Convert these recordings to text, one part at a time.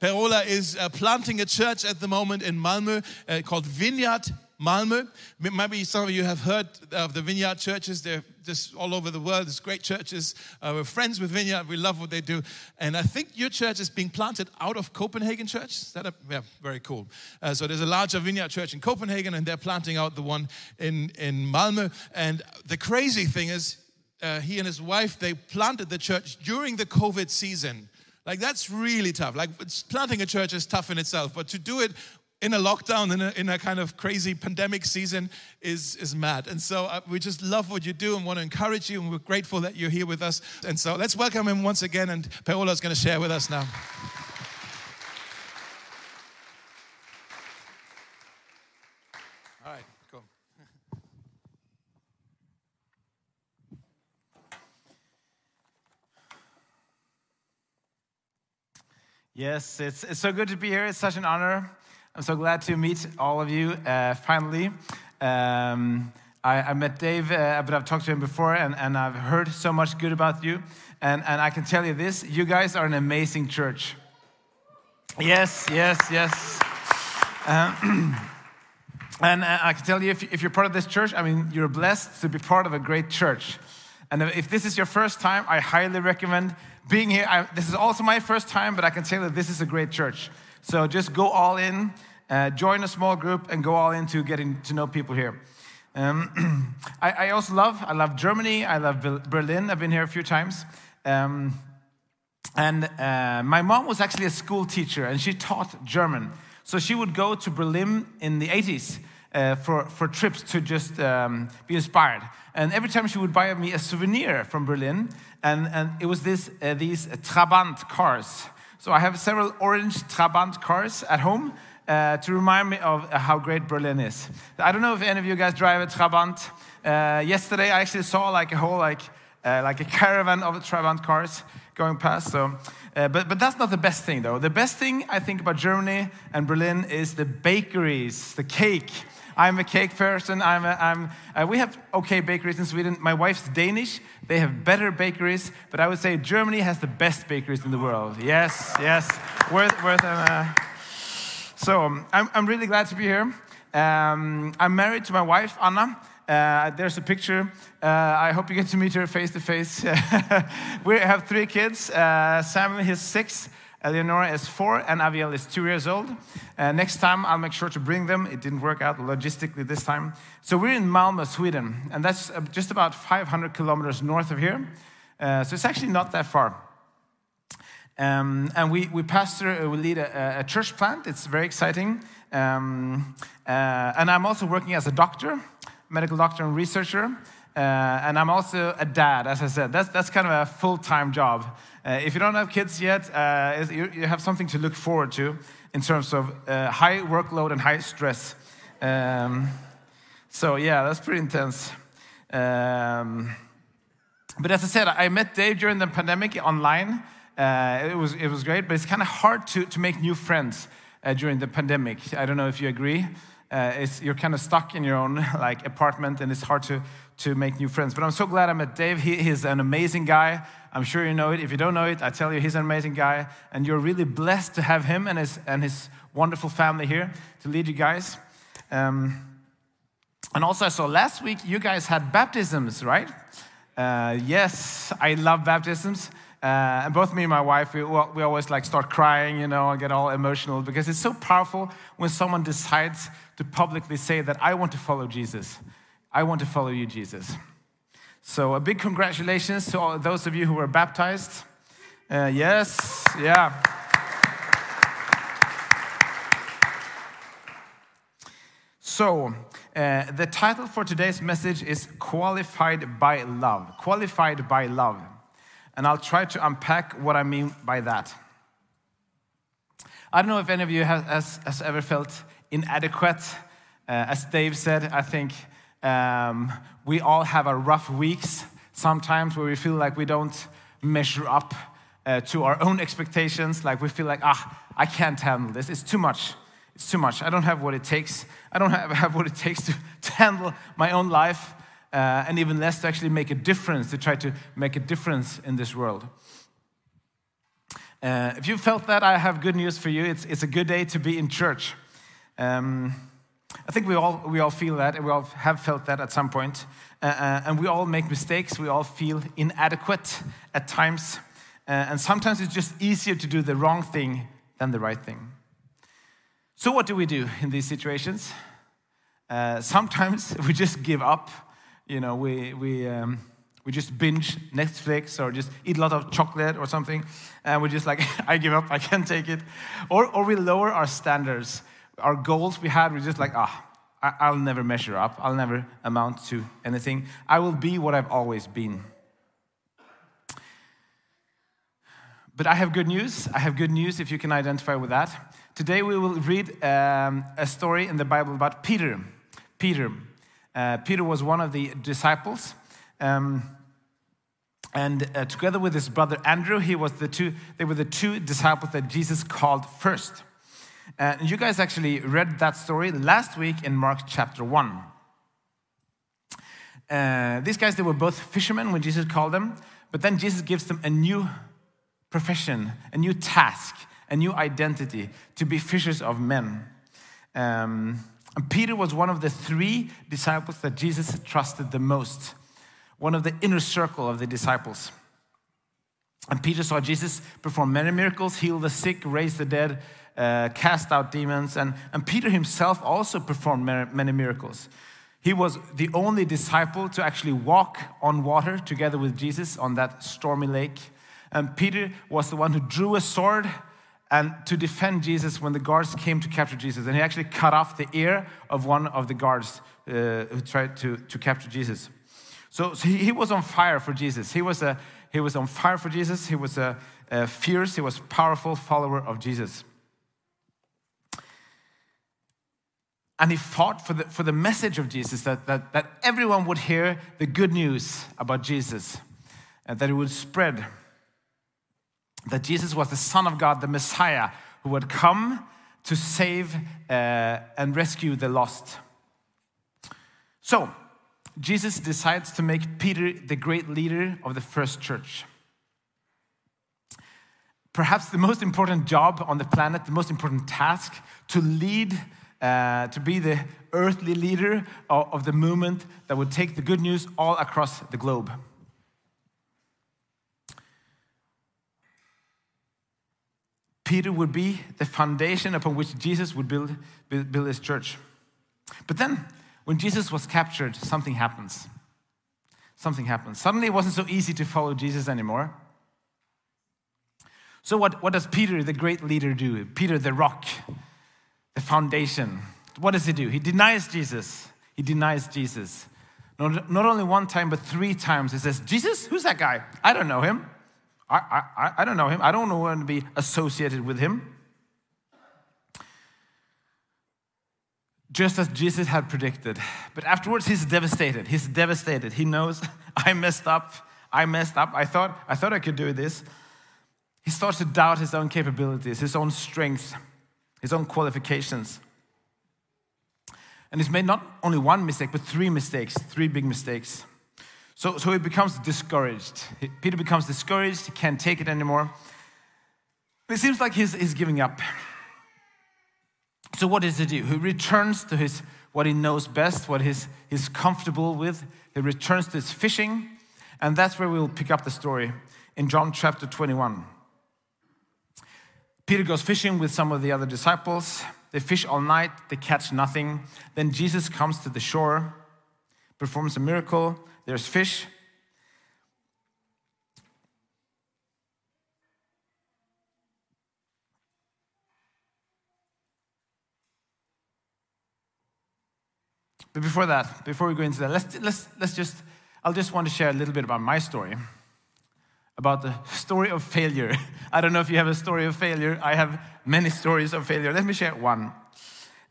Perola is uh, planting a church at the moment in Malmö uh, called Vineyard Malmö. Maybe some of you have heard of the Vineyard churches. They're just all over the world. There's great churches. Uh, we're friends with Vineyard. We love what they do. And I think your church is being planted out of Copenhagen Church. Is that a, yeah, very cool. Uh, so there's a larger Vineyard church in Copenhagen, and they're planting out the one in, in Malmö. And the crazy thing is, uh, he and his wife, they planted the church during the COVID season. Like, that's really tough. Like, planting a church is tough in itself, but to do it in a lockdown, in a, in a kind of crazy pandemic season, is, is mad. And so uh, we just love what you do and want to encourage you, and we're grateful that you're here with us. And so let's welcome him once again, and Paola is going to share with us now. All right, cool. Yes, it's, it's so good to be here. It's such an honor. I'm so glad to meet all of you uh, finally. Um, I, I, met Dave, uh, but I've talked to him before, and, and I've heard so much good about you. And, and I can tell you this you guys are an amazing church. Yes, yes, yes. Um, and uh, I can tell you, if, if you're part of this church, I mean, you're blessed to be part of a great church. And if this is your first time, I highly recommend being here. I, this is also my first time, but I can tell you this is a great church. So just go all in uh, join a small group and go all into getting to know people here. Um, I, I, also love, I love Germany, I love Berlin, I've been here a few times. Um, and uh, my mom was actually a school teacher and she taught German. So she would go to Berlin in the 80s uh, for, for trips to just um, be inspired. And every time she would buy me a souvenir from Berlin, and, and it was this, uh, these Trabant cars. So I have several orange Trabant cars at home uh, to remind me of how great Berlin is. I don't know if any of you guys drive a Trabant. Uh, yesterday, I actually saw like a whole like uh, like a caravan of Trabant cars going past. So, uh, but but that's not the best thing though. The best thing I think about Germany and Berlin is the bakeries, the cake. I'm a cake person. I'm, a, I'm uh, we have okay bakeries in Sweden. My wife's Danish. They have better bakeries, but I would say Germany has the best bakeries in the world. Yes, yes, worth worth. Uh, so um, I'm, I'm really glad to be here. Um, I'm married to my wife, Anna. Uh, there's a picture. Uh, I hope you get to meet her face to face. We have three kids. Uh, Sam is six, Eleonora is four, and Aviel is two years old. Uh, next time, I'll make sure to bring them. It didn't work out logistically this time. So we're in Malmö, Sweden, and that's uh, just about 500 kilometers north of here. Uh, so it's actually not that far. Um, and we, we pastor, uh, we lead a, a, church plant. It's very exciting. Um, uh, and I'm also working as a doctor, medical doctor and researcher. Uh, and I'm also a dad, as I said. That's, that's kind of a full time job. Uh, if you don't have kids yet, uh, you, you, have something to look forward to in terms of uh, high workload and high stress. Um, so, yeah, that's pretty intense. Um, but as I said, I met Dave during the pandemic online. Uh, it, was, it was great, but it's kind of hard to, to make new friends uh, during the pandemic. I don't know if you agree. Uh, you're kind of stuck in your own like apartment, and it's hard to, to make new friends. But I'm so glad I met Dave. He, he's an amazing guy. I'm sure you know it. If you don't know it, I tell you, he's an amazing guy, and you're really blessed to have him and his and his wonderful family here to lead you guys. Um, and also, I saw last week you guys had baptisms, right? Uh, yes, I love baptisms. Uh, and both me and my wife, we, we always like start crying, you know, and get all emotional because it's so powerful when someone decides to publicly say that I want to follow Jesus. I want to follow you, Jesus. So a big congratulations to all those of you who were baptized. Uh, yes, yeah. So, uh, the title for today's message is Qualified by Love. Qualified by Love and I'll try to unpack what I mean by that. I don't know if any of you has, has, has ever felt inadequate. Uh, as Dave said, I think um, we all have our rough weeks sometimes where we feel like we don't measure up uh, to our own expectations, like we feel like, ah, I can't handle this, it's too much. It's too much. I don't have what it takes. I don't have, have what it takes to, to handle my own life uh, and even less to actually make a difference, to try to make a difference in this world. Uh, if you felt that, I have good news for you. It's, it's a good day to be in church. Um, I think we all, we all feel that, and we all have felt that at some point. Uh, uh, and we all make mistakes. We all feel inadequate at times. Uh, and sometimes it's just easier to do the wrong thing than the right thing. So, what do we do in these situations? Uh, sometimes we just give up. You know, we, we, um, we just binge Netflix or just eat a lot of chocolate or something. And we're just like, I give up, I can't take it. Or, or we lower our standards. Our goals we had, we're just like, ah, I'll never measure up. I'll never amount to anything. I will be what I've always been. But I have good news. I have good news if you can identify with that. Today we will read um, a story in the Bible about Peter. Peter. Uh, Peter was one of the disciples. Um, and uh, together with his brother Andrew, he was the two, they were the two disciples that Jesus called first. Uh, you guys actually read that story last week in Mark chapter 1. Uh, these guys, they were both fishermen when Jesus called them, but then Jesus gives them a new profession, a new task, a new identity to be fishers of men. Um, and Peter was one of the three disciples that Jesus trusted the most one of the inner circle of the disciples. And Peter saw Jesus perform many miracles, heal the sick, raise the dead, uh, cast out demons. And, and Peter himself also performed many miracles. He was the only disciple to actually walk on water together with Jesus on that stormy lake. And Peter was the one who drew a sword and to defend Jesus when the guards came to capture Jesus. And he actually cut off the ear of one of the guards uh, who tried to, to capture Jesus. So, so he, was on fire for Jesus. He was, a, he was on fire for Jesus. He was a, a fierce, he was powerful follower of Jesus. And he fought for the, for the message of Jesus that, that, that everyone would hear the good news about Jesus and that it would spread. That Jesus was the Son of God, the Messiah, who would come to save uh, and rescue the lost. So, Jesus decides to make Peter the great leader of the first church. Perhaps the most important job on the planet, the most important task to lead, uh, to be the earthly leader of, of the movement that would take the good news all across the globe. Peter would be the foundation upon which Jesus would build, build, his church. But then when Jesus was captured, something happens. Something happens. Suddenly it wasn't so easy to follow Jesus anymore. So, what, what does Peter, the great leader, do? Peter, the rock, the foundation. What does he do? He denies Jesus. He denies Jesus. Not, not only one time, but three times. He says, Jesus, who's that guy? I don't know him. I, I, I don't know him. I don't want to be associated with him. just as Jesus had predicted. But afterwards, he's devastated. He's devastated. He knows, I messed up. I messed up. I thought, I thought I could do this. He starts to doubt his own capabilities, his own strength, his own qualifications. And he's made not only one mistake, but three mistakes, three big mistakes. So, so he becomes discouraged. Peter becomes discouraged. He can't take it anymore. It seems like he's, he's giving up. So what does he do? He returns to his what he knows best, what he's, he's comfortable with. He returns to his fishing, and that's where we'll pick up the story in John chapter 21. Peter goes fishing with some of the other disciples. They fish all night, they catch nothing. Then Jesus comes to the shore, performs a miracle. There's fish, But before that, before we go into that, let's, let's, let's just, I'll just want to share a little bit about my story, about the story of failure. I don't know if you have a story of failure. I have many stories of failure. Let me share one.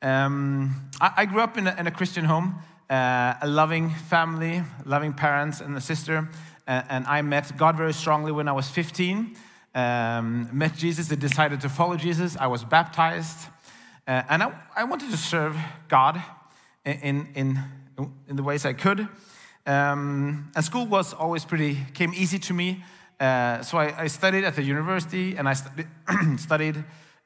Um, I, I, grew up in a, in a Christian home, uh, a loving family, loving parents, and a sister. Uh, and I met God very strongly when I was 15. Um, met Jesus, and decided to follow Jesus. I was baptized. Uh, and I, I wanted to serve God in, in, in the ways I could. Um, and school was always pretty, came easy to me. Uh, so I, I, studied at the university and I studied, studied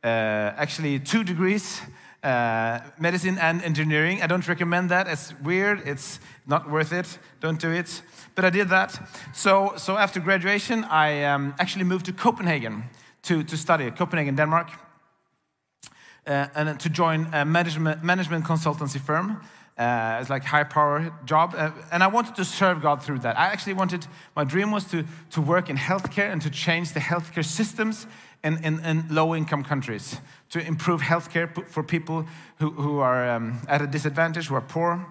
uh, actually two degrees uh, medicine and engineering. I don't recommend that. It's weird. It's not worth it. Don't do it. But I did that. So, so after graduation, I um, actually moved to Copenhagen to, to study, Copenhagen, Denmark, uh, and to join a management, management consultancy firm. Uh, it's like high power job. Uh, and I wanted to serve God through that. I actually wanted, my dream was to, to work in healthcare and to change the healthcare systems in, low income countries, to improve healthcare for people who, who are um, at a disadvantage, who are poor.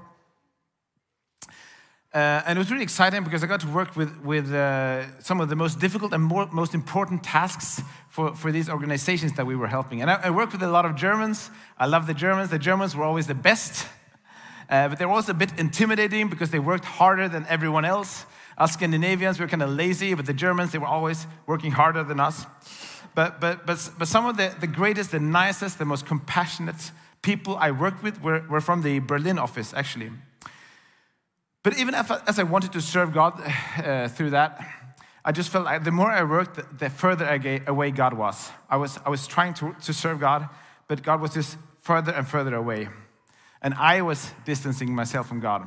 Uh, and it was really exciting because I got to work with, with uh, some of the most difficult and more, most important tasks for, for these organizations that we were helping. And I, I worked with a lot of Germans. I love the Germans. The Germans were always the best. Uh, but they were also a bit intimidating because they worked harder than everyone else. Us Scandinavians we were kind of lazy, but the Germans, they were always working harder than us. But, but, but, but some of the, the greatest, the nicest, the most compassionate people I worked with were, were from the Berlin office, actually. But even as I wanted to serve God uh, through that, I just felt like the more I worked, the further away God was. I was, I was trying to, to serve God, but God was just further and further away and I was distancing myself from God.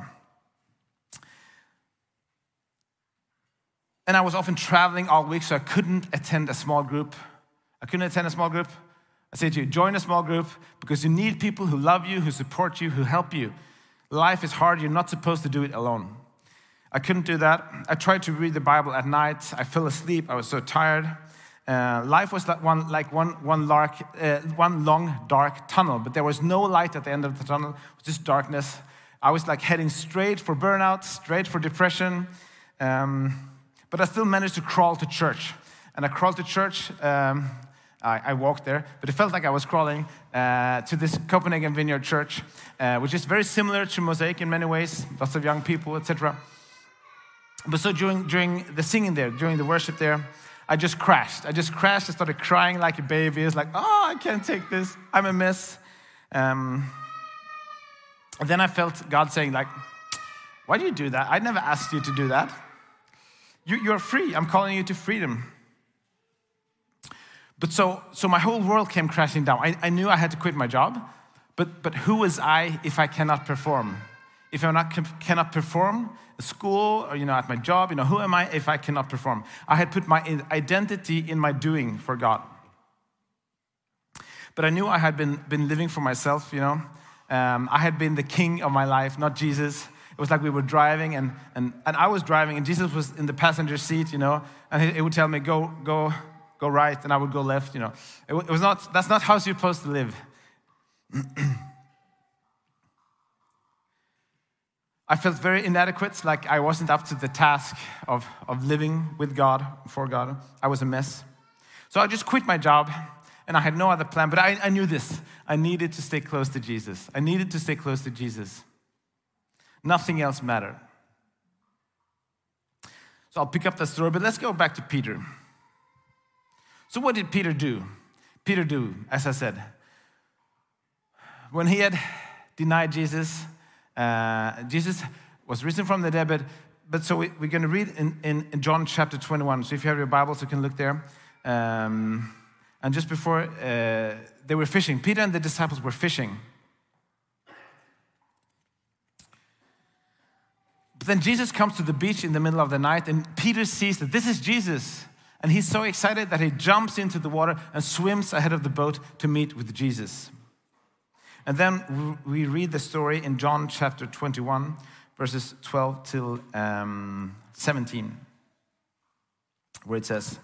And I was often traveling all week, so I couldn't attend a small group. I couldn't attend a small group. I say to you, join a small group because you need people who love you, who support you, who help you. Life is hard, you're not supposed to do it alone. I couldn't do that. I tried to read the Bible at night. I fell asleep, I was so tired. Uh, life was like one, like one, one, lark, uh, one long dark tunnel, but there was no light at the end of the tunnel, it was just darkness. I was like heading straight for burnout, straight for depression, um, but I still managed to crawl to church. And I crawled to church, um, I, I, walked there, but it felt like I was crawling uh, to this Copenhagen Vineyard Church, uh, which is very similar to Mosaic in many ways, lots of young people, etc. But so during, during the singing there, during the worship there, I just crashed. I just crashed. I started crying like a baby. It's like, oh, I can't take this. I'm a mess. Um, and then I felt God saying, like, why do you do that? I never asked you to do that. You, you're free. I'm calling you to freedom. But so, so my whole world came crashing down. I, I knew I had to quit my job, but, but who was I if I cannot perform? If I not, cannot perform, at school or you know at my job you know who am i if i cannot perform? I had put my identity in my doing for god. But i knew i had been, been living for myself you know. Um, i had been the king of my life not jesus. It was like we were driving and, and, and i was driving and jesus was in the passenger seat you know. And he, he would tell me go go go right and i would go left you know it, it was not that's not how you're supposed to live I felt very inadequate, like I wasn't up to the task of, of living with God, for God. I was a mess. So I just quit my job and I had no other plan, but I, I knew this. I needed to stay close to Jesus. I needed to stay close to Jesus. Nothing else mattered. So I'll pick up the story, but let's go back to Peter. So, what did Peter do? Peter do, as I said, when he had denied Jesus, uh, Jesus was risen from the dead, but, but so we, are going to read in, in, in, John chapter 21. So if you have your Bibles, you can look there. Um, and just before uh, they were fishing, Peter and the disciples were fishing. But then Jesus comes to the beach in the middle of the night, and Peter sees that this is Jesus. And he's so excited that he jumps into the water and swims ahead of the boat to meet with Jesus. And then we read the story in John chapter 21, verses 12 till um, 17, where it says,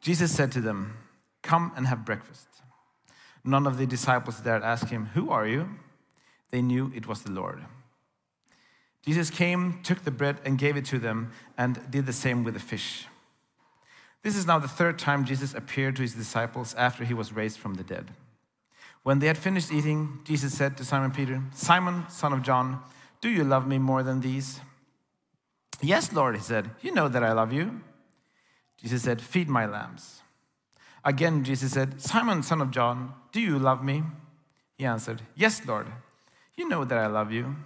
Jesus said to them, Come and have breakfast. None of the disciples dared ask him, Who are you? They knew it was the Lord. Jesus came, took the bread, and gave it to them, and did the same with the fish. This is now the third time Jesus appeared to his disciples after he was raised from the dead. When they had finished eating, Jesus said to Simon Peter, Simon, son of John, do you love me more than these? Yes, Lord, he said, You know that I love you. Jesus said, Feed my lambs. Again, Jesus said, Simon, son of John, do you love me? He answered, Yes, Lord, you know that I love you.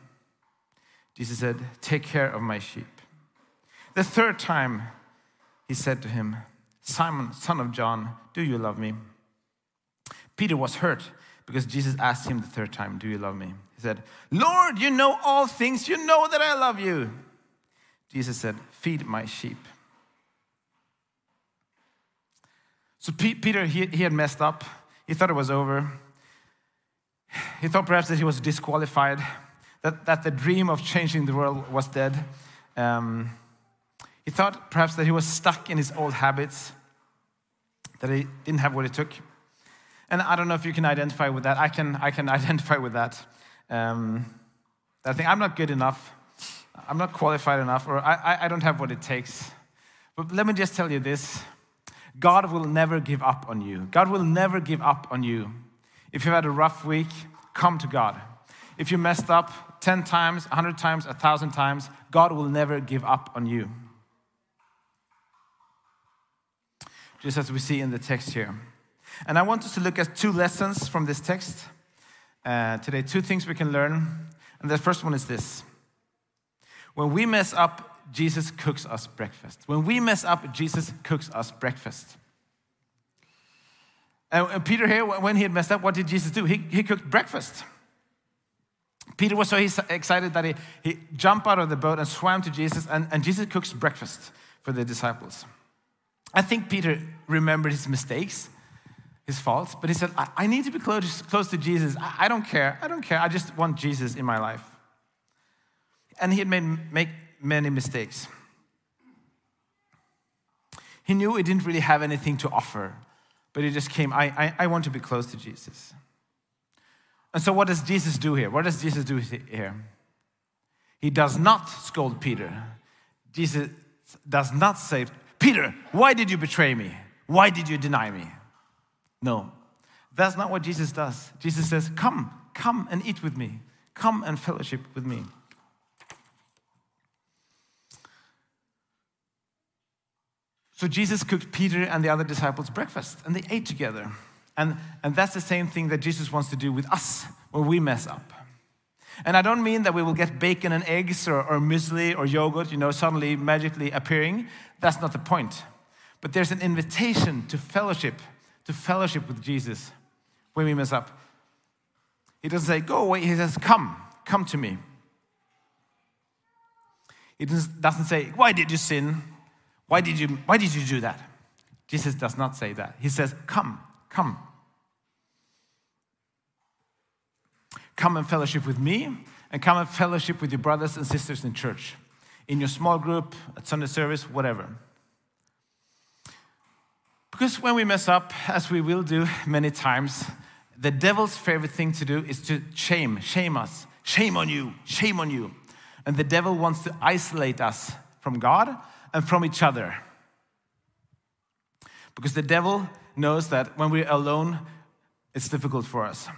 Jesus said, Take care of my sheep. The third time, he said to him, Simon, son of John, do you love me? Peter was hurt because Jesus asked him the third time, Do you love me? He said, Lord, you know all things. You know that I love you. Jesus said, Feed my sheep. So Peter, he, he had messed up. He thought it was over. He thought perhaps that he was disqualified, that, that the dream of changing the world was dead. Um, he thought perhaps that he was stuck in his old habits, that he didn't have what it took. And I don't know if you can identify with that. I can, I can identify with that. Um, I think I'm not good enough. I'm not qualified enough, or I, I don't have what it takes. But let me just tell you this God will never give up on you. God will never give up on you. If you've had a rough week, come to God. If you messed up 10 times, 100 times, 1,000 times, God will never give up on you. Just as we see in the text here. And I want us to look at two lessons from this text uh, today, two things we can learn. And the first one is this When we mess up, Jesus cooks us breakfast. When we mess up, Jesus cooks us breakfast. And Peter here, when he had messed up, what did Jesus do? He, he cooked breakfast. Peter was so excited that he, he jumped out of the boat and swam to Jesus, and, and Jesus cooks breakfast for the disciples. I think Peter remembered his mistakes, his faults, but he said, I, I need to be close, close to Jesus. I, I, don't care. I don't care. I just want Jesus in my life. And he had made make many mistakes. He knew he didn't really have anything to offer but he just came, I, I, I want to be close to Jesus. And so, what does Jesus do here? What does Jesus do here? He does not scold Peter. Jesus does not say, Peter, why did you betray me? Why did you deny me? No, that's not what Jesus does. Jesus says, Come, come and eat with me, come and fellowship with me. So Jesus cooked Peter and the other disciples breakfast, and they ate together. And, and that's the same thing that Jesus wants to do with us when we mess up. And I don't mean that we will get bacon and eggs or, or muesli or yogurt, you know, suddenly magically appearing. That's not the point. But there's an invitation to fellowship, to fellowship with Jesus when we mess up. He doesn't say, go away. He says, come, come to me. He doesn't say, why did you sin? Why did you, why did you do that? Jesus does not say that. He says, Come, come. Come and fellowship with me, and come and fellowship with your brothers and sisters in church, in your small group, at Sunday service, whatever. Because when we mess up, as we will do many times, the devil's favorite thing to do is to shame, shame us. Shame on you, shame on you. And the devil wants to isolate us from God and from each other. Because the devil knows that when we're alone, it's difficult for us.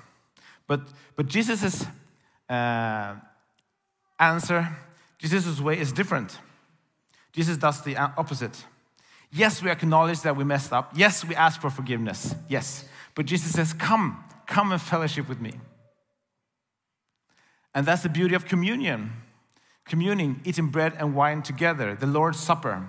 But, but Jesus' uh, answer, Jesus' way is different. Jesus does the opposite. Yes, we acknowledge that we messed up. Yes, we ask for forgiveness. Yes. But Jesus says, Come, come and fellowship with me. And that's the beauty of communion communing, eating bread and wine together, the Lord's Supper.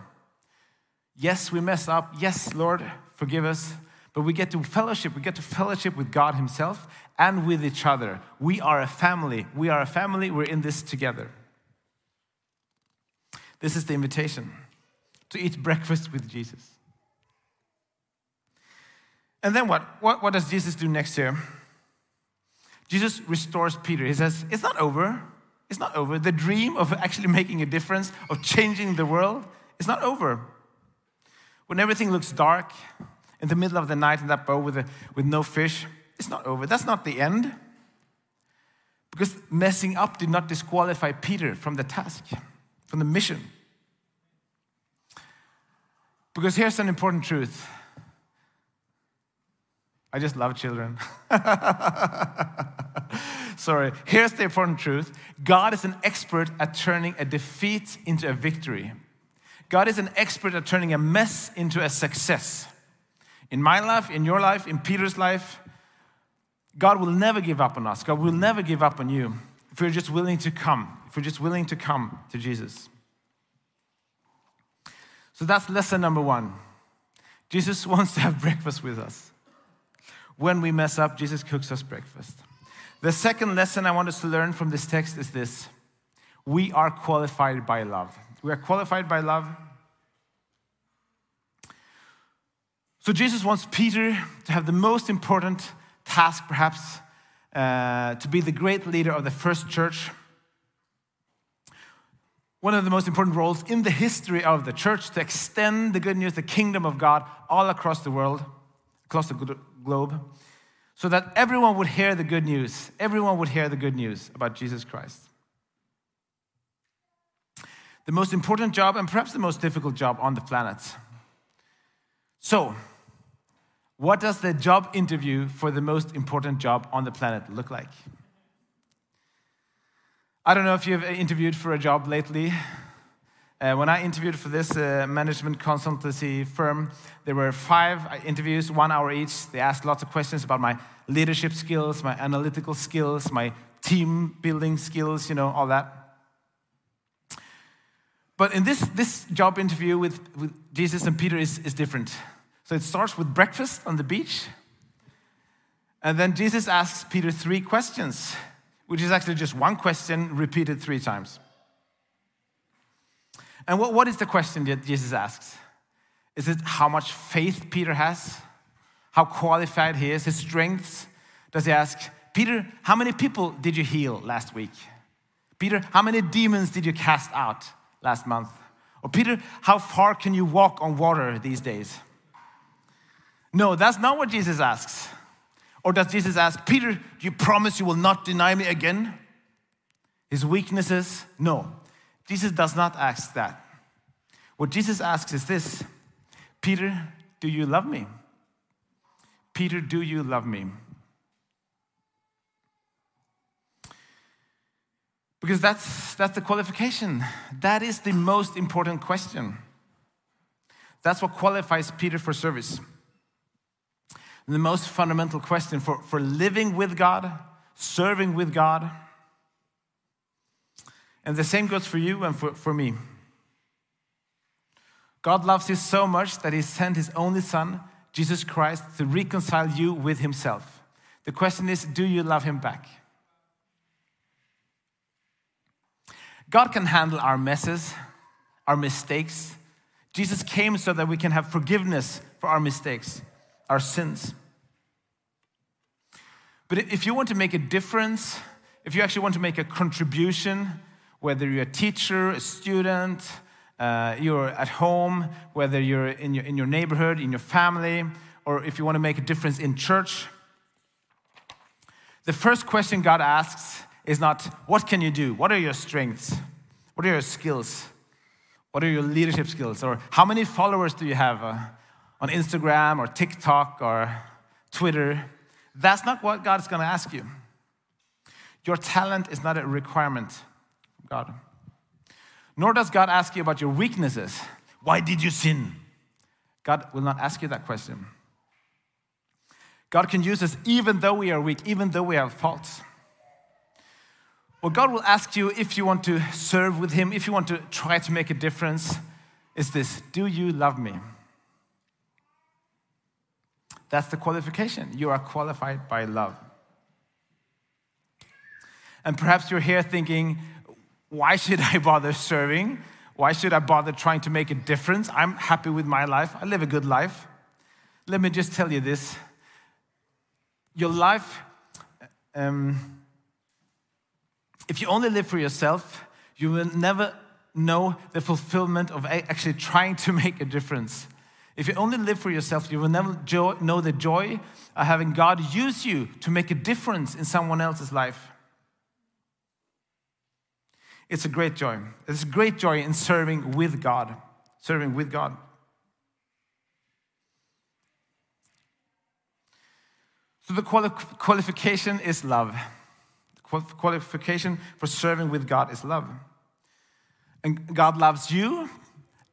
Yes, we mess up. Yes, Lord, forgive us. But we get to fellowship. We get to fellowship with God Himself and with each other. We are a family. We are a family. We're in this together. This is the invitation to eat breakfast with Jesus. And then what? What, what does Jesus do next here? Jesus restores Peter. He says, It's not over. It's not over. The dream of actually making a difference, of changing the world, is not over. When everything looks dark, in the middle of the night in that boat with, a, with no fish, it's not over. That's not the end. Because messing up did not disqualify Peter from the task, from the mission. Because here's an important truth I just love children. Sorry. Here's the important truth God is an expert at turning a defeat into a victory. God is an expert at turning a mess into a success. In my life, in your life, in Peter's life, God will never give up on us. God will never give up on you if we're just willing to come, if we're just willing to come to Jesus. So that's lesson number one. Jesus wants to have breakfast with us. When we mess up, Jesus cooks us breakfast. The second lesson I want us to learn from this text is this we are qualified by love. We are qualified by love. So Jesus wants Peter to have the most important task, perhaps, uh, to be the great leader of the first church. One of the most important roles in the history of the church to extend the good news, the kingdom of God, all across the world, across the globe, so that everyone would hear the good news. Everyone would hear the good news about Jesus Christ. The most important job, and perhaps the most difficult job on the planet. So, what does the job interview for the most important job on the planet look like? I don't know if you've interviewed for a job lately. Uh, when I interviewed for this uh, management consultancy firm, there were five interviews, one hour each. They asked lots of questions about my leadership skills, my analytical skills, my team building skills, you know, all that. But in this, this job interview with, with Jesus and Peter is, is different. So it starts with breakfast on the beach. And then Jesus asks Peter three questions, which is actually just one question repeated three times. And what, what is the question that Jesus asks? Is it how much faith Peter has? How qualified he is, his strengths? Does he ask, Peter, how many people did you heal last week? Peter, how many demons did you cast out last month? Or Peter, how far can you walk on water these days? No, that's not what Jesus asks. Or does Jesus ask, Peter, do you promise you will not deny me again? His weaknesses? No. Jesus does not ask that. What Jesus asks is this Peter, do you love me? Peter, do you love me? Because that's, that's the qualification. That is the most important question. That's what qualifies Peter for service. the most fundamental question for, for living with God, serving with God, and the same goes for you and for, for me. God loves you so much that He sent His only Son, Jesus Christ, to reconcile you with Himself. The question is do you love Him back? God can handle our messes, our mistakes. Jesus came so that we can have forgiveness for our mistakes, our sins. But if you want to make a difference, if you actually want to make a contribution, whether you're a teacher, a student, uh, you're at home, whether you're in your, in your neighborhood, in your family, or if you want to make a difference in church, the first question God asks is not, What can you do? What are your strengths? What are your skills? What are your leadership skills? Or how many followers do you have uh, on Instagram or TikTok or Twitter? That's not what God is going to ask you. Your talent is not a requirement God. Nor does God ask you about your weaknesses. Why did you sin? God will not ask you that question. God can use us even though we are weak, even though we have faults. What God will ask you if you want to serve with Him, if you want to try to make a difference, is this Do you love me? That's the qualification. You are qualified by love. And perhaps you're here thinking, why should I bother serving? Why should I bother trying to make a difference? I'm happy with my life. I live a good life. Let me just tell you this your life, um, if you only live for yourself, you will never know the fulfillment of actually trying to make a difference. If you only live for yourself, you will never know the joy of having God use you to make a difference in someone else's life. It's a great joy. It's a great joy in serving with God. Serving with God. So the quali- qualification is love. Qualification for serving with God is love. And God loves you,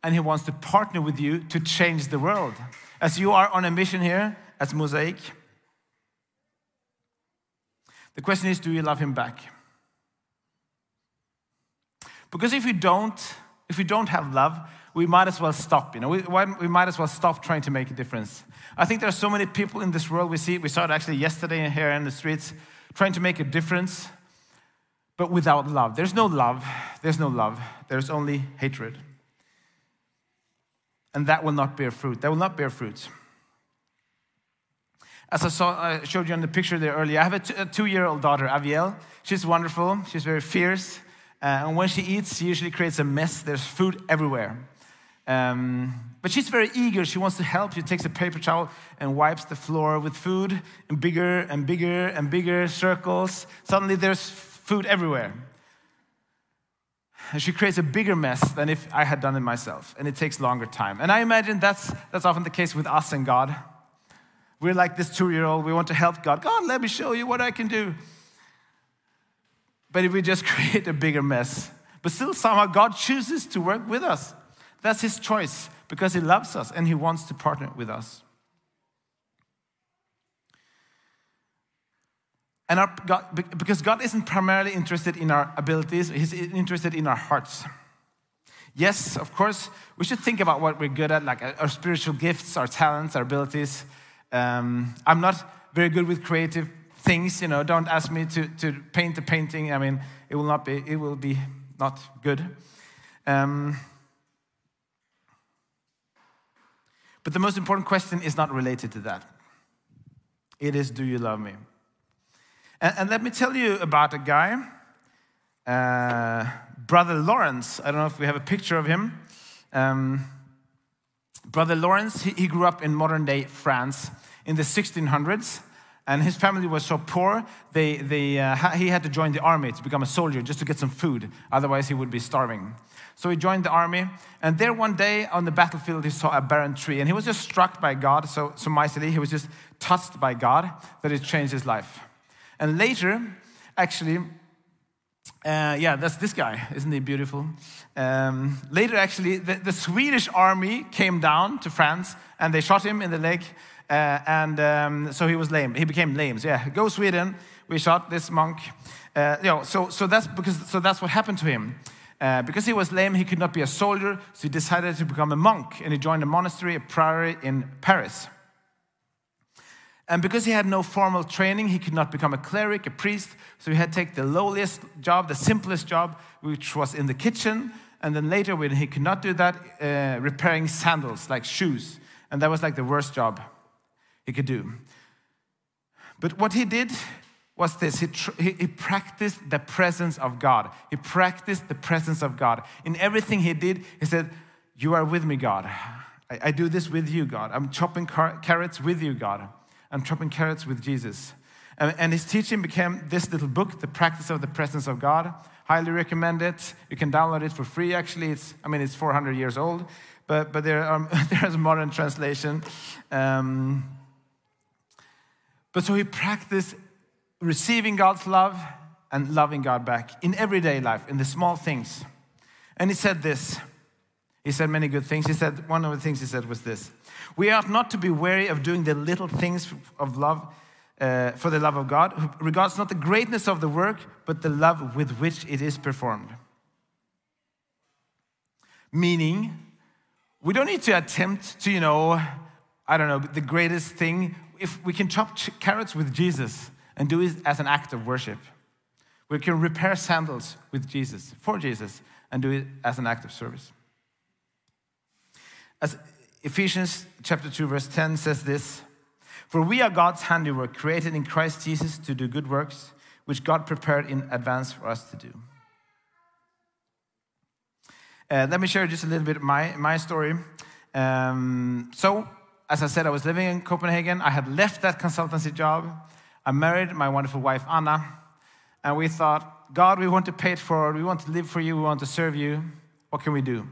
and He wants to partner with you to change the world. As you are on a mission here as Mosaic, the question is do you love Him back? Because if you don't, if we don't have love, we might as well stop. You know, we, we might as well stop trying to make a difference. I think there are so many people in this world we see. We saw it actually yesterday here in the streets, trying to make a difference, but without love. There's no love. There's no love. There's only hatred. And that will not bear fruit. That will not bear fruit. As I, saw, I showed you on the picture there earlier, I have a two year old daughter, Aviel. She's wonderful, she's very fierce. Uh, and when she eats, she usually creates a mess. There's food everywhere. Um, but she's very eager. She wants to help. She takes a paper towel and wipes the floor with food in bigger and bigger and bigger circles. Suddenly, there's food everywhere. And she creates a bigger mess than if I had done it myself. And it takes longer time. And I imagine that's, that's often the case with us and God. We're like this two year old, we want to help God. God, let me show you what I can do. But if we just create a bigger mess, but still somehow God chooses to work with us. That's His choice because He loves us and He wants to partner with us. And our God, because God isn't primarily interested in our abilities, He's interested in our hearts. Yes, of course, we should think about what we're good at, like our spiritual gifts, our talents, our abilities. Um, I'm not very good with creative things, you know. Don't ask me to, to paint a painting. I mean, it will not be, it will be not good. Um, but the most important question is not related to that. It is, do you love me? And, and let me tell you about a guy, uh, Brother Lawrence. I don't know if we have a picture of him. Um, Brother Lawrence, he, he grew up in modern day France in the 1600s. And his family was so poor, they, they, uh, he had to join the army to become a soldier just to get some food. Otherwise, he would be starving. So he joined the army. And there one day on the battlefield, he saw a barren tree. And he was just struck by God so, so mightily. He was just touched by God that it changed his life. And later, actually, uh, yeah, that's this guy. Isn't he beautiful? Um, later, actually, the, the, Swedish army came down to France and they shot him in the leg. Uh, and um, so he was lame. He became lame. So, yeah, go Sweden. We shot this monk. Uh, you know, so, so, that's because, so that's what happened to him. Uh, because he was lame, he could not be a soldier, so he decided to become a monk and he joined a monastery, a priory in Paris. And because he had no formal training, he could not become a cleric, a priest. So he had to take the lowliest job, the simplest job, which was in the kitchen. And then later, when he could not do that, uh, repairing sandals, like shoes. And that was like the worst job he could do. But what he did was this he, he, he, practiced the presence of God. He practiced the presence of God. In everything he did, he said, You are with me, God. I, I do this with you, God. I'm chopping car- carrots with you, God I'm chopping carrots with Jesus. And, and his teaching became this little book, The Practice of the Presence of God. Highly recommend it. You can download it for free, actually. It's, I mean, it's 400 years old, but, but there are, there's a modern translation. Um, but so he practiced receiving God's love and loving God back in everyday life, in the small things. And he said this. He said many good things. He said, one of the things he said was this we ought not to be wary of doing the little things of love uh, for the love of God, who regards not the greatness of the work, but the love with which it is performed. Meaning, we don't need to attempt to, you know, I don't know, the greatest thing. If we can chop carrots with Jesus and do it as an act of worship, we can repair sandals with Jesus, for Jesus, and do it as an act of service. As Ephesians chapter 2 verse 10 says this, "For we are God's handiwork, created in Christ Jesus to do good works, which God prepared in advance for us to do." Uh, let me share just a little bit of my, my story. Um, so, as I said, I was living in Copenhagen. I had left that consultancy job. I married my wonderful wife, Anna. And we thought, God, we want to pay it forward. We want to live for you. We want to serve you. What can we do?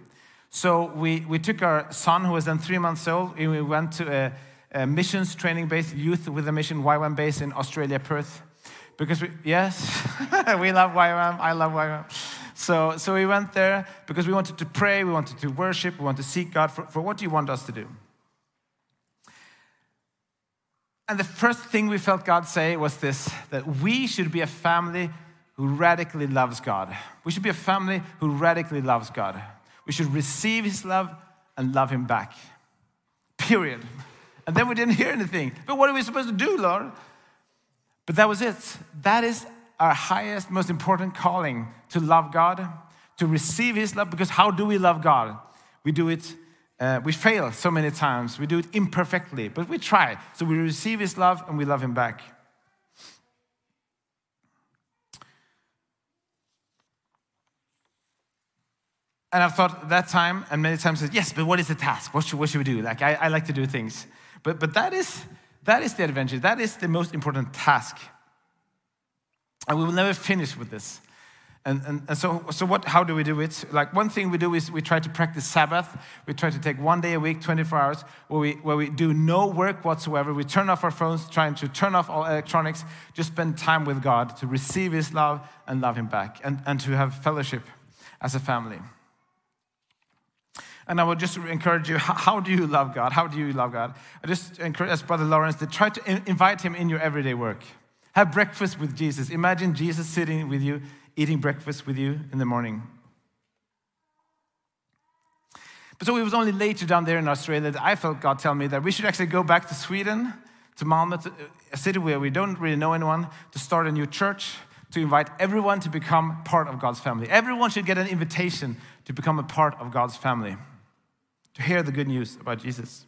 So we, we took our son, who was then three months old, and we went to a, a missions training base, youth with a mission YWAM base in Australia, Perth. Because we, yes, we love YWAM, I love YWAM. So, so we went there because we wanted to pray, we wanted to worship, we wanted to seek God for, for what do you want us to do? And the first thing we felt God say was this that we should be a family who radically loves God. We should be a family who radically loves God. We should receive his love and love him back. Period. And then we didn't hear anything. But what are we supposed to do, Lord? But that was it. That is our highest, most important calling to love God, to receive his love. Because how do we love God? We do it, uh, we fail so many times. We do it imperfectly, but we try. So we receive his love and we love him back. And I've thought that time, and many times yes, but what is the task? What should, what should we do? Like, I, I like to do things. But, but that, is, that is the adventure. That is the most important task. And we will never finish with this. And, and, and, so, so what, how do we do it? Like one thing we do is we try to practice Sabbath. We try to take one day a week, 24 hours, where we, where we do no work whatsoever. We turn off our phones, trying to turn off all electronics, just spend time with God to receive His love and love Him back, and, and to have fellowship as a family. And I would just encourage you how, do you love God? How do you love God? I just encourage, as Brother Lawrence, to try to invite Him in your everyday work. Have breakfast with Jesus. Imagine Jesus sitting with you, eating breakfast with you in the morning. But so it was only later down there in Australia that I felt God tell me that we should actually go back to Sweden, to Malmö, a city where we don't really know anyone, to start a new church, to invite everyone to become part of God's family. Everyone should get an invitation to become a part of God's family to hear the good news about Jesus.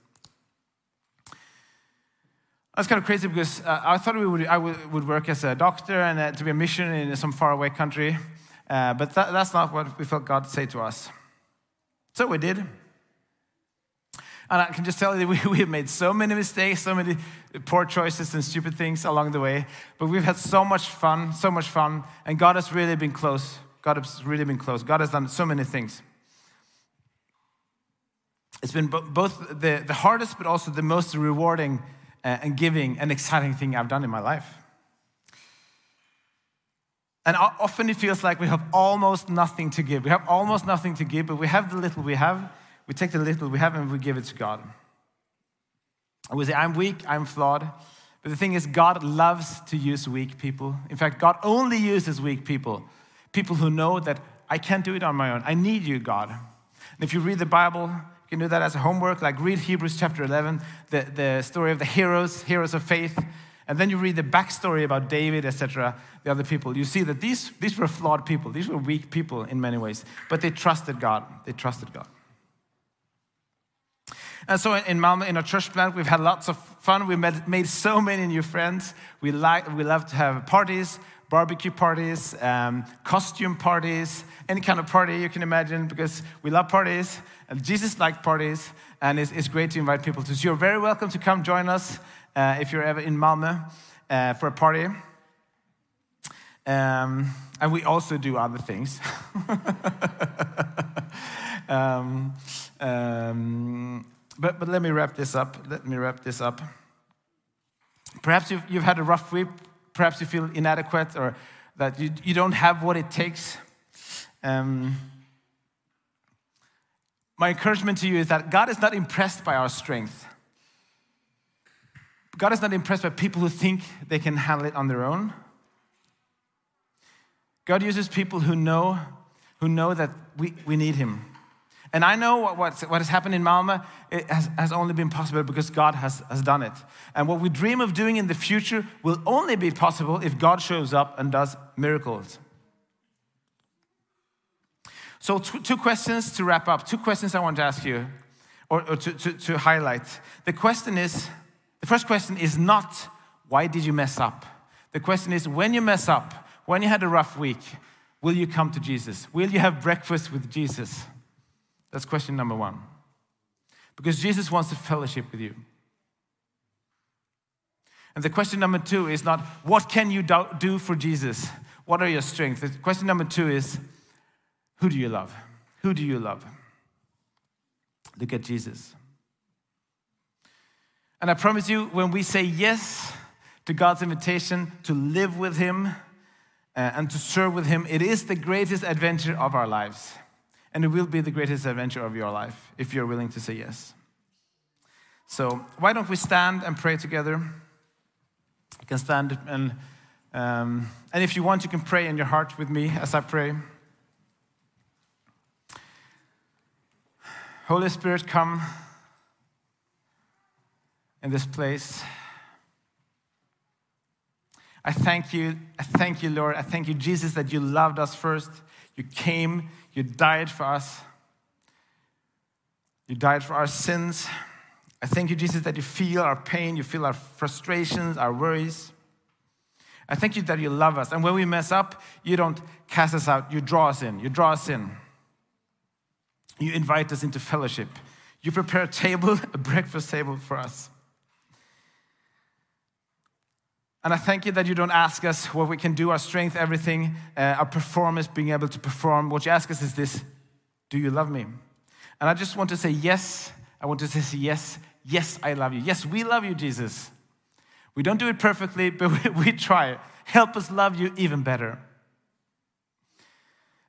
That's kind of crazy because uh, I thought we would, I would work as a doctor and uh, to be a missionary in some faraway country, uh, but that, that's not what we felt God say to us. So we did. And I can just tell you, we, we have made so many mistakes, so many poor choices and stupid things along the way, but we've had so much fun, so much fun, and God has really been close. God has really been close. God has done so many things it's been both the, the hardest but also the most rewarding Uh, and giving an exciting thing I've done in my life. And often it feels like we have almost nothing to give. We have almost nothing to give, but we have the little we have. We take the little we have and we give it to God. And we say, I'm weak, I'm flawed. But the thing is, God loves to use weak people. In fact, God only uses weak people. People who know that I can't do it on my own. I need you, God. And if you read the Bible, you can do that as a homework, like read Hebrews chapter 11, the, the story of the heroes, heroes of faith. And then you read the backstory about David, etc., the other people. You see that these, these were flawed people. These were weak people in many ways. But they trusted God. They trusted God. And so in Malmö, in our church plant, we've had lots of fun. We met, made so many new friends. We, like, we love to have parties barbecue parties, um, costume parties, any kind of party you can imagine because we love parties. And Jesus liked parties, and it's, it's, great to invite people to. So you're very welcome to come join us uh, if you're ever in Malmö uh, for a party. Um, and we also do other things. um, um, but, but let me wrap this up. Let me wrap this up. Perhaps you've, you've had a rough week perhaps you feel inadequate or that you, you don't have what it takes. Um, my encouragement to you is that God is not impressed by our strength. God is not impressed by people who think they can handle it on their own. God uses people who know, who know that we, we need Him. And I know what, what, what has happened in Malmö it has, has only been possible because God has, has done it. And what we dream of doing in the future will only be possible if God shows up and does miracles. So, two questions to wrap up. Two questions I want to ask you or, or to, to, to highlight. The question is the first question is not, why did you mess up? The question is, when you mess up, when you had a rough week, will you come to Jesus? Will you have breakfast with Jesus? That's question number one. Because Jesus wants to fellowship with you. And the question number two is not, what can you do for Jesus? What are your strengths? The question number two is, who do you love? Who do you love? Look at Jesus. And I promise you, when we say yes to God's invitation to live with Him uh, and to serve with Him, it is the greatest adventure of our lives. And it will be the greatest adventure of your life if you're willing to say yes. So, why don't we stand and pray together? You can stand and, um, and if you want, you can pray in your heart with me as I pray. Holy Spirit, come in this place. I thank you. I thank you, Lord. I thank you, Jesus, that you loved us first. You came, you died for us. You died for our sins. I thank you, Jesus, that you feel our pain, you feel our frustrations, our worries. I thank you that you love us. And when we mess up, you don't cast us out, you draw us in. You draw us in. You invite us into fellowship. You prepare a table, a breakfast table for us. And I thank you that you don't ask us what we can do, our strength, everything, uh, our performance, being able to perform. What you ask us is this Do you love me? And I just want to say yes. I want to say yes. Yes, I love you. Yes, we love you, Jesus. We don't do it perfectly, but we, we try. Help us love you even better.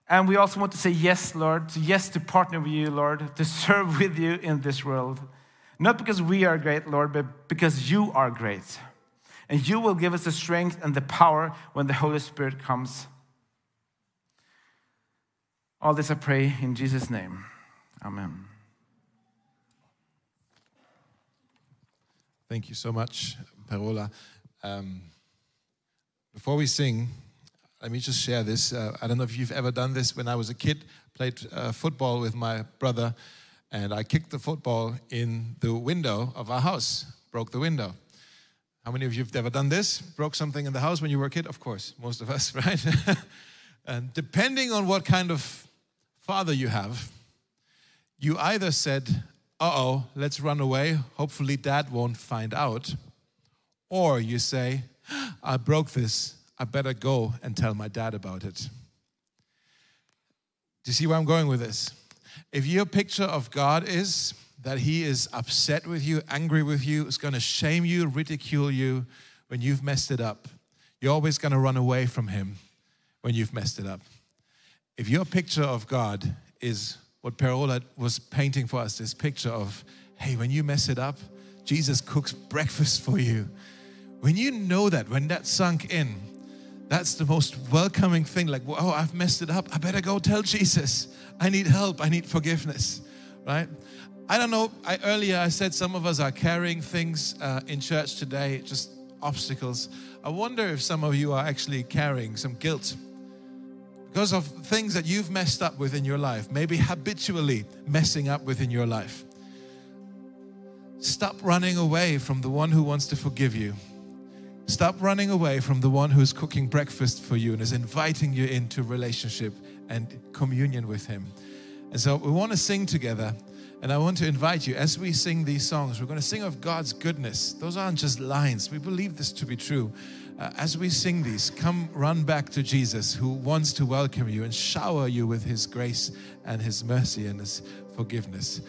And we also want to say yes, Lord, yes to partner with you, Lord, to serve with you in this world. Not because we are great, Lord, but because you are great. And you will give us the strength and the power when the Holy Spirit comes. All this I pray in Jesus' name. Amen. Thank you so much, Per-Ola. Um, before we sing, let me just share this. Uh, I don't know if you've ever done this. When I was a kid, played uh, football with my brother, and I kicked the football in the window of our house, broke the window. How many of you have ever done this? Broke something in the house when you were a kid? Of course, most of us, right? and depending on what kind of father you have, you either said, uh oh, let's run away. Hopefully, dad won't find out. Or you say, I broke this. I better go and tell my dad about it. Do you see where I'm going with this? If your picture of God is that he is upset with you, angry with you, is going to shame you, ridicule you when you've messed it up. You're always going to run away from him when you've messed it up. If your picture of God is what Per-Ola was painting for us this picture of, hey, when you mess it up, Jesus cooks breakfast for you. When you know that, when that sunk in, that's the most welcoming thing. Like, oh, I've messed it up. I better go tell Jesus. I need help. I need forgiveness, right? I don't know. I, earlier I said some of us are carrying things uh, in church today, just obstacles. I wonder if some of you are actually carrying some guilt because of things that you've messed up with in your life, maybe habitually messing up with in your life. Stop running away from the one who wants to forgive you. Stop running away from the one who's cooking breakfast for you and is inviting you into relationship and communion with him. And so we want to sing together. And I want to invite you, as we sing these songs, we're going to sing of God's goodness. Those aren't just lines. We believe this to be true. Uh, as we sing these, come run back to Jesus who wants to welcome you and shower you with his grace and his mercy and his forgiveness.